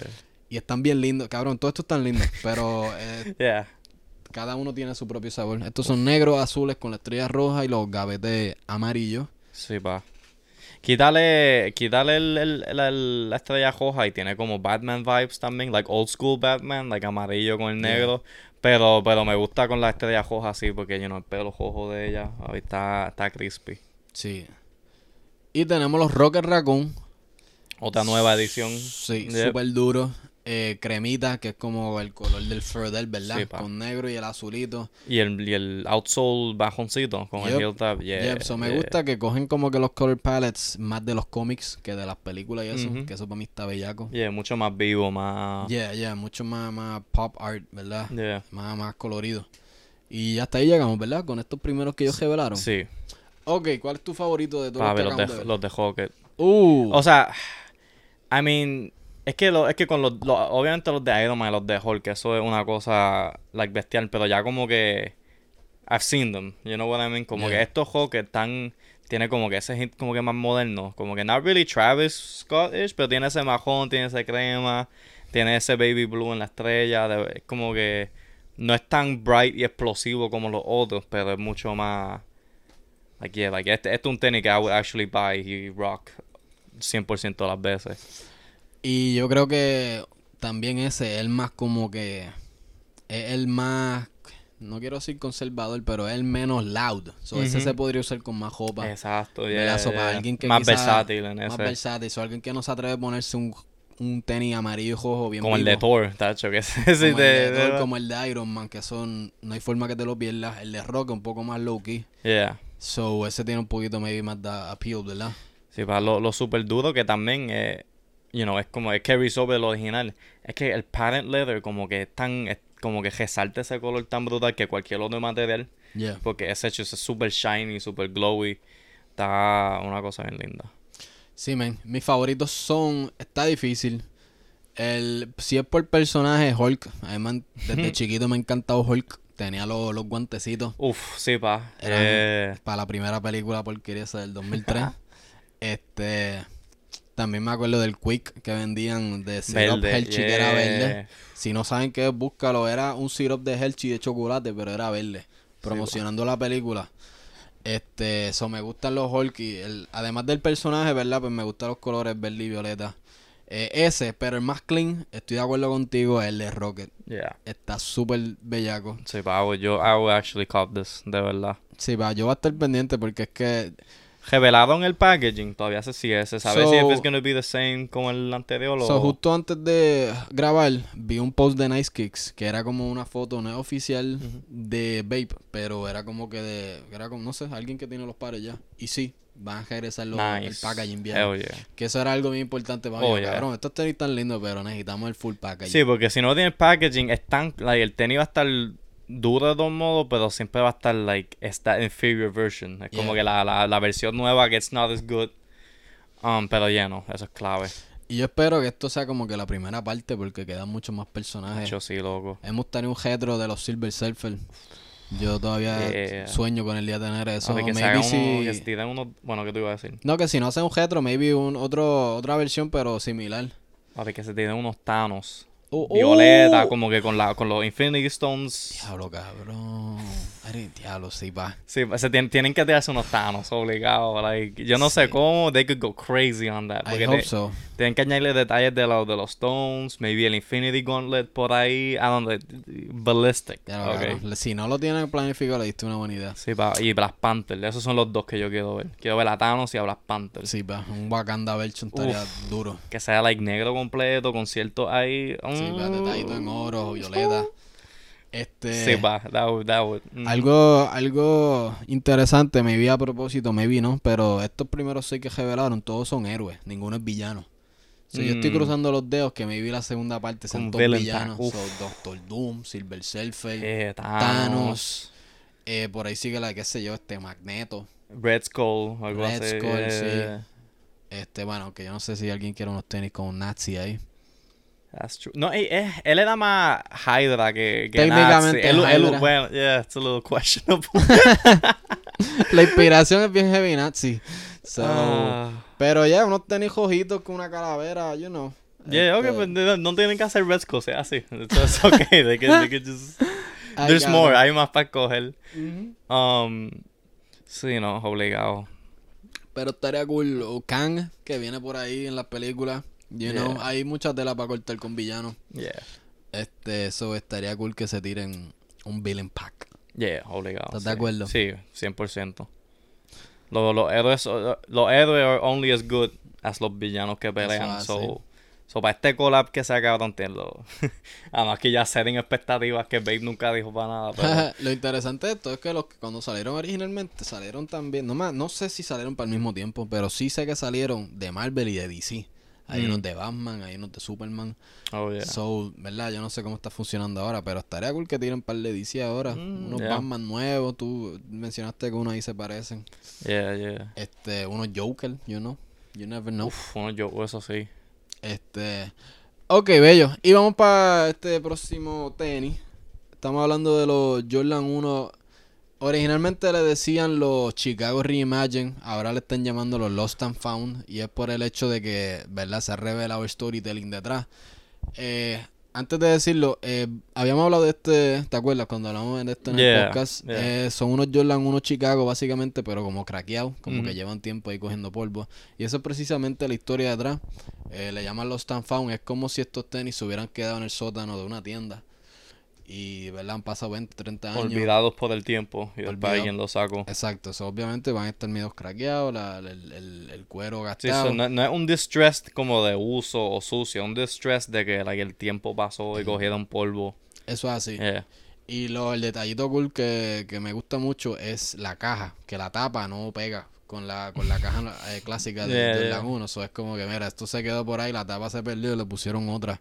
Y están bien lindos. Cabrón, todos estos están lindos. Pero eh, Yeah. cada uno tiene su propio sabor. Estos son negros, azules con la estrella roja y los gavetes amarillos. Sí, pa. Quítale, quítale el, el- el- el- la estrella roja y tiene como Batman vibes también, like old school Batman, like amarillo con el Yeah. negro. Pero, pero me gusta con la estrella roja así porque you know, el pelo rojo de ella ahí está, está crispy. Sí. Y tenemos los Rocket Raccoon. Otra nueva edición. Sí, Yep. súper duro. Eh, cremita, que es como el color del fur del, ¿verdad? Sí, con negro y el azulito. Y el, y el outsole bajoncito con el Yep. heel tab. Yeah, Yep, so me yeah. gusta que cogen como que los color palettes más de los cómics que de las películas y eso. Que eso para mí está bellaco. Yeah, mucho más vivo, más... Yeah, yeah, mucho más, más pop art, ¿verdad? Yeah. Más, más colorido. Y hasta ahí llegamos, ¿verdad? Con estos primeros que ellos revelaron. Sí, Ok, ¿cuál es tu favorito de todos los los de, los de Rocket. Uh, O sea, I mean, es que lo, es que con los, los- obviamente los de Iron Man y los de Hulk, eso es una cosa like bestial, pero ya como que I've seen them, you know what I mean? Como Yeah. que estos Hulk están tiene como que ese hit como que más moderno, como que not really Travis Scottish, pero tiene ese majón, tiene ese crema, tiene ese baby blue en la estrella, de- es como que no es tan bright y explosivo como los otros, pero es mucho más like yeah, like este, este es un tenis que I would actually buy y rock 100% de las veces. Y yo creo que también ese es el más como que es el más no quiero decir conservador, pero es el menos loud. So, Ese se podría usar con más ropa. Exacto, ¿verdad? yeah, So, para yeah. alguien que más quizá- versátil en Más ese. versátil. So, alguien que no se atreve a ponerse un, un tenis amarillo rojo bien Como el de. Thor, tacho, que ese como, el de Thor, como el de Iron Man, que son no hay forma que te lo pierdas. El de Rock un poco más low key. Yeah. So, ese tiene un poquito maybe más de appeal, ¿verdad? Sí, para lo, lo super duro que también, eh, you know, es como, es carry sobre el original. Es que el patent leather como que es tan, es como que resalta ese color tan brutal que cualquier otro material. Yeah. Porque ese hecho es super shiny, super glowy. Está una cosa bien linda. Sí, men. Mis favoritos son. Está difícil. El, si es por personaje, Hulk. Además, desde chiquito me ha encantado Hulk. Tenía los, los guantecitos. Uf, sí, pa. Eh, para la primera película porquería esa del 2003. este. También me acuerdo del Quick que vendían de syrup. Hershey que era verde. yeah. Si no saben qué es, búscalo. Era un syrup de Hershey de chocolate, pero era verde. Promocionando la película. Este, eso me gustan los Hulk y el, además del personaje, ¿verdad? Pues me gustan los colores verde y violeta. Eh, ese, pero el más clean, estoy de acuerdo contigo, es el de Rocket. Yeah. Está súper bellaco. Sí, pa, yo, I would actually cop this, de verdad. Sí, va, yo voy a estar pendiente porque es que Revelaron el packaging, todavía se sigue. ¿Se sabe si es gonna be the same como el anterior o...? So, justo antes de grabar, vi un post de Nice Kicks que era como una foto no es oficial de Vape, pero era como que de. Era como, no sé, alguien que tiene los pares ya. Y sí, van a regresar los, el packaging. Hell yeah. Que eso era algo bien importante para Oh, mí. yeah. Cabrón, estos tenis tan lindos, pero necesitamos el full packaging. Sí, porque si no tiene packaging, es tan, like, el tenis va a estar dura de todos modos, pero siempre va a estar, like, esta inferior version. Es como que la, la, la versión nueva que it's not as good. Um, pero ya no, eso es clave. Y yo espero que esto sea como que la primera parte porque quedan muchos más personajes. Yo sí, loco. Hemos tenido un retro de los Silver Surfer. Yo todavía Yeah. sueño con el día de tener eso. Que maybe si... uno, que tiren uno, bueno, ¿qué te iba a decir? No, que si no hacen un retro, maybe un otro, otra versión, pero similar. Papi, que se tiren unos Thanos. Oh, Violeta, oh. como que con la con los Infinity Stones. Diablo, cabrón. Ay, diablo, sí, va. Sí, se tien- tienen que tirarse unos Thanos obligados. Like, yo no sé Sí. cómo they could go crazy on that. I hope te- so. tienen que añadirle detalles de, los de los Stones, maybe el Infinity Gauntlet por ahí. I don't know, ballistic. Ya lo ok. cabrón. Si no lo tienen planificado, le diste una buena idea. Sí, pa, y Black Panther. Esos son los dos que yo quiero ver. Quiero ver a Thanos y a Black Panther. Sí, va. Un Wakanda version estaría duro. Que sea like negro completo, con ciertos ahí. Sí, va. Detallito en oro, violeta. Este... Sí, pa, that would, that would. mm. Algo, algo interesante, me vi a propósito, me vi, ¿no? Pero estos primeros seis que revelaron, todos son héroes, ninguno es villano. So, Yo estoy Mm. cruzando los dedos que me vi la segunda parte, son todos villanos. So, Doctor Doom, Silver Surfer, Eh, Thanos, Thanos. eh, por ahí sigue la, qué sé yo, este Magneto. Red Skull, algo Red así. Skull, sí. eh, Este, bueno, que yo no sé si alguien quiere unos tenis con un nazi ahí. That's true. No, eh, eh, él era más Hydra que, que Técnicamente Nazi. Él, él- Hydra. bueno, yeah, it's a little questionable. La inspiración es bien heavy nazi. So, Ah. Pero ya, unos tenis rojitos con una calavera, you know. yeah, okay, Este, but no, no tienen que hacer Red sea así. It's, okay. They can, they can just... There's more, hay más para coger. Ujú. Um, sí, no, obligado. Pero estaría cool. O Kang, que viene por ahí en las películas. You know, hay mucha tela para cortar con villanos. Yeah, Este, eso estaría cool que se tiren un villain pack. yeah, obligado. ¿Estás de acuerdo? Sí, 100%. Los, los héroes, los héroes are only as good as los villanos que pelean. así. So, so para este collab que se acaba de entiendo. Además que ya setting expectativas que Babe nunca dijo para nada. Pero, Lo interesante de esto es que los que cuando salieron originalmente salieron también, no más, no sé si salieron para el mismo tiempo, pero sí sé que salieron de Marvel y de DC. Hay Mm. unos de Batman, hay unos de Superman. oh yeah. So, ¿verdad? Yo no sé cómo está funcionando ahora, pero estaría cool que tiren un par de DC ahora. Mm, unos yeah. Batman nuevos, tú mencionaste que unos ahí se parecen. Yeah, yeah. Este, unos Joker, you know. You never know. Uf, bueno, yo, eso sí. Este. Ok, bello. Y vamos para este próximo tenis. Estamos hablando de los Jordan 1. Originalmente le decían los Chicago Reimagine. Ahora le están llamando los Lost and Found. Y es por el hecho de que, ¿verdad? Se ha revelado el storytelling detrás. Eh, antes de decirlo, eh, habíamos hablado de este. ¿Te acuerdas cuando hablamos de esto en el podcast? yeah. Eh, son unos Jordan 1 Chicago, básicamente, pero como craqueados. Como que llevan tiempo ahí cogiendo polvo. Y eso es precisamente la historia detrás. Eh, le llaman los Stand Found. Es como si estos tenis se hubieran quedado en el sótano de una tienda. Y, ¿verdad? Han pasado 20, 30 años. Olvidados por el tiempo. Y después Olvidado. alguien lo sacó. Exacto. Eso obviamente van a estar medios craqueados, la- el, el- el cuero Sí, gastado. so, no, no es un distress como de uso o sucio, un distress de que like, el tiempo pasó y cogieron polvo. Eso es así. Yeah. Y lo, el detallito cool que, que me gusta mucho es la caja, que la tapa no pega con la, con la caja eh, clásica de, Yeah, del. Laguno. Eso es como que, mira, esto se quedó por ahí, la tapa se perdió y le pusieron otra.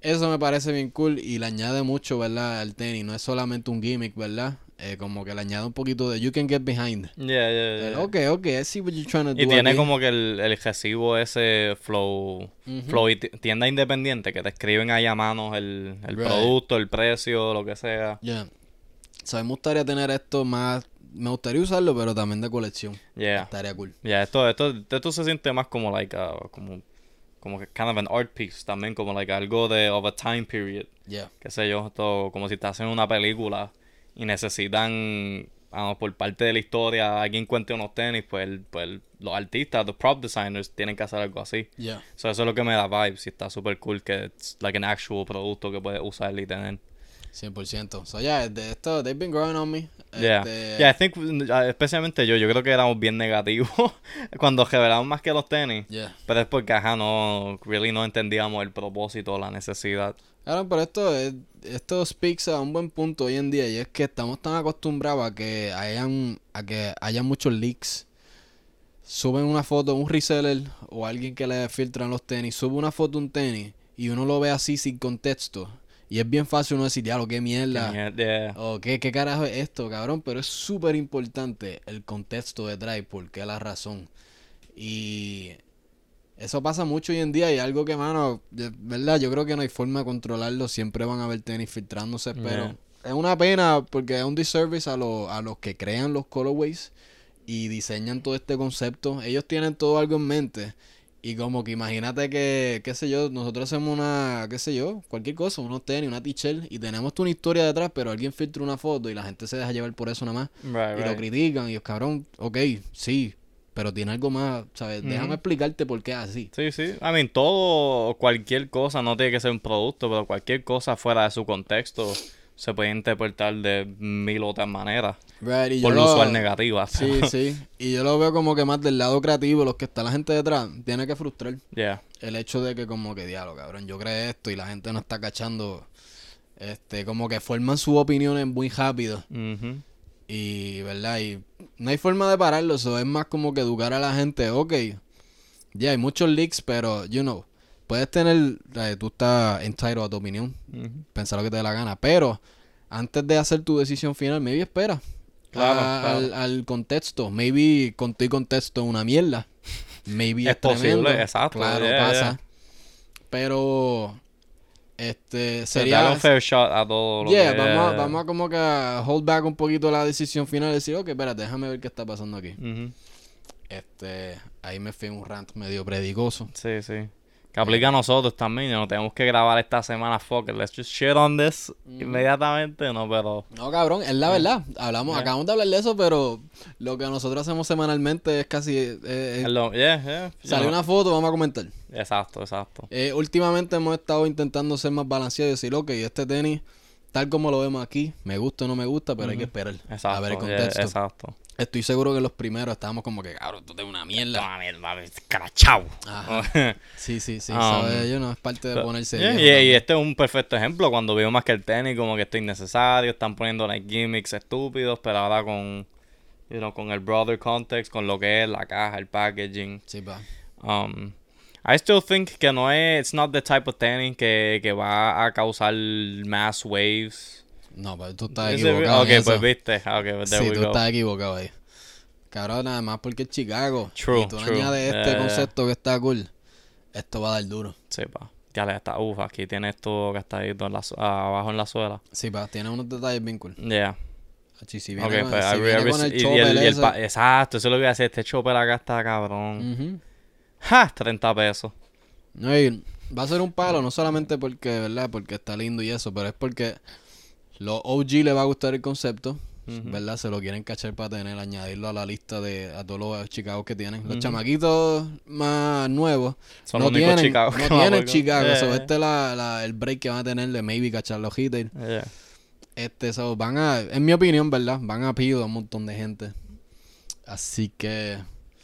Eso me parece bien cool y le añade mucho, ¿verdad? Al tenis. No es solamente un gimmick, ¿verdad? Eh, como que le añade un poquito de you can get behind. Yeah, yeah, yeah. ok, ok, I see what you're trying to do. Y tiene como que el, el recibo ese flow, flow y ti- tienda independiente que te escriben ahí a mano el, el Right. producto, el precio, lo que sea. Yeah. So, a mí me gustaría tener esto más... Me gustaría usarlo, pero también de colección. Yeah. Estaría cool. Yeah, esto, esto, esto se siente más como like a, como, como que kind of an art piece también, como like algo de of a time period. Yeah. qué sé yo, esto como si estás haciendo una película y necesitan, vamos, por parte de la historia, alguien cuente unos tenis, pues, el- pues los artistas, los prop designers tienen que hacer algo así. Yeah. So, eso es lo que me da vibes y está súper cool que es like an actual producto que puedes usar y tener. 100%. So, yeah, de esto, they've been growing on me. Yeah. Este, Yeah, I think, uh, especialmente yo, yo creo que éramos bien negativos cuando revelamos más que los tenis. yeah. Pero es porque, ajá, no, really no entendíamos el propósito, la necesidad. Claro, pero esto, es- esto speaks a un buen punto hoy en día y es que estamos tan acostumbrados a que hayan, a que haya muchos leaks. Suben una foto, un reseller o alguien que le filtran los tenis, sube una foto un tenis y uno lo ve así sin contexto Y es bien fácil uno decir, diablo, qué mierda. Mierda, O qué, qué carajo es esto, cabrón. Pero es súper importante el contexto detrás y por qué la razón. Y eso pasa mucho hoy en día y algo que, mano, de verdad, yo creo que no hay forma de controlarlo. Siempre van a haber tenis filtrándose, pero es una pena porque es un disservice a, los a los que crean los colorways y diseñan todo este concepto. Ellos tienen todo algo en mente. Y como que imagínate que, qué sé yo, nosotros hacemos una, qué sé yo, cualquier cosa, unos tenis, una t-shirt, y tenemos una historia detrás, pero alguien filtra una foto y la gente se deja llevar por eso nada más. Right, Y lo critican y es cabrón, ok, sí, pero tiene algo más, ¿sabes? Déjame explicarte por qué es así. Sí, sí. I mean, todo, cualquier cosa, no tiene que ser un producto, pero cualquier cosa fuera de su contexto se puede interpretar de mil otras maneras. Right, y yo Por lo usual negativas. Sí, sí. Y yo lo veo como que más del lado creativo, los que está la gente detrás, tiene que frustrar Yeah. el hecho de que como que diablo, cabrón, yo creé esto y la gente no está cachando, este, como que forman sus opiniones muy rápido. Y, ¿verdad? Y no hay forma de pararlo, eso es más como que educar a la gente, ok, ya hay muchos leaks, pero, you know, puedes tener, eh, tú estás entitled a tu opinión, Ujú. pensar lo que te dé la gana, pero antes de hacer tu decisión final, maybe espera Claro, a- claro. Al, al contexto, maybe con tu contexto es una mierda, maybe es, Es posible, tremendo, exacto, claro, yeah, pasa, yeah. pero, este, sería... un fair shot a todo lo Yeah, que... vamos, a, vamos a como que a hold back un poquito la decisión final y decir, ok, espérate, déjame ver qué está pasando aquí. Este, ahí me fui un rant medio predicoso. Sí, sí. Que aplica a nosotros también. No tenemos que grabar esta semana. Fuck it. Let's just shit on this inmediatamente. No, pero. No, cabrón, es la verdad. Hablamos, Yeah. acabamos de hablar de eso, pero lo que nosotros hacemos semanalmente es casi... eh, eh, yeah, yeah. sale No. una foto, vamos a comentar. Exacto, exacto. Eh, últimamente hemos estado intentando ser más balanceados y decir, ok, este tenis, tal como lo vemos aquí, me gusta o no me gusta, pero hay que esperar Exacto. a ver el contexto. exacto. Estoy seguro que los primeros estábamos como que, cabrón, esto es una mierda. Toma mierda, crachao. Sí, sí, sí. Um, ¿sabes? Yo no, es parte de ponerse. Yeah, y, este es un perfecto ejemplo cuando veo más que el tenis como que está innecesario, están poniendo like gimmicks estúpidos, pero ahora con you know, con el broader context, con lo que es la caja, el packaging. Sí, pa. Um, I still think que no es, it's not the type of tenis que, que va a causar mass waves. No, pero tú estás Is equivocado. Ok, pues viste. Ok, pues there Sí, we tú go. estás equivocado ahí. Cabrón, nada más porque es Chicago. True, y tú true. añades este Yeah, yeah. concepto que está cool. Esto va a dar duro. Sí, pa. Ya le está, uf, aquí tiene esto que está ahí en la abajo en la suela. Sí, pa. Tiene unos detalles bien cool. Yeah. Si viene con, pues si viene con el y- y el- y el Exacto, eso es lo que voy a hacer. Este chopper acá está cabrón. Ujú. Ja, 30 pesos. Va a ser un palo, no solamente porque, ¿verdad? Porque está lindo y eso, pero es porque los OG le va a gustar el concepto. ¿verdad? Se lo quieren cachar para tener, añadirlo a la lista de a todos los Chicago que tienen. Los Ujú. chamaquitos más nuevos Son no los tienen, Chicago no tienen Chicago. Yeah, so, yeah. este es la, la- el break que van a tener de maybe cachar los hits. Yeah. Este, so, van a, en mi opinión, ¿verdad? Van a pido a un montón de gente. Así que,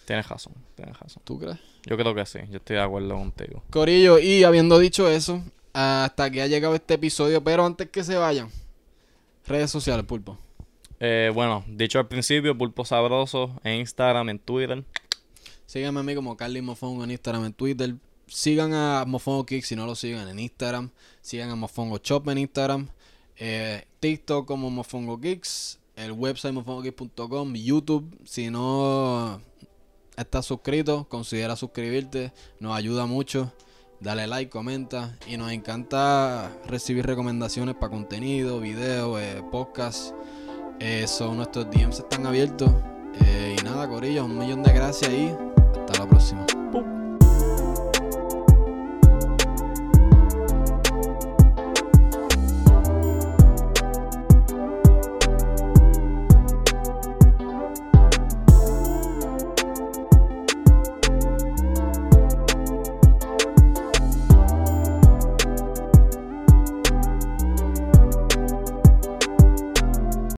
Tienes razón, tienes razón. ¿tú crees? Yo creo que sí, yo estoy de acuerdo contigo. Corillo, y habiendo dicho eso, hasta que ha llegado este episodio, pero antes que se vayan, redes sociales, pulpo. Eh, bueno, dicho al principio, Pulpo Sabroso en Instagram, en Twitter. Síganme a mí como Carly Mofongo en Instagram, en Twitter. Sigan a Mofongo Kick si no lo siguen en Instagram. Sigan a Mofongo Shop en Instagram. Eh, TikTok como Mofongo Kicks. El website mofongokicks.com. YouTube, si no estás suscrito, considera suscribirte. Nos ayuda mucho. Dale like, comenta. Y nos encanta recibir recomendaciones para contenido, videos, eh, podcast. Eh, son nuestros DMs están abiertos. Eh, y nada, Corillo, un millón de gracias y hasta la próxima.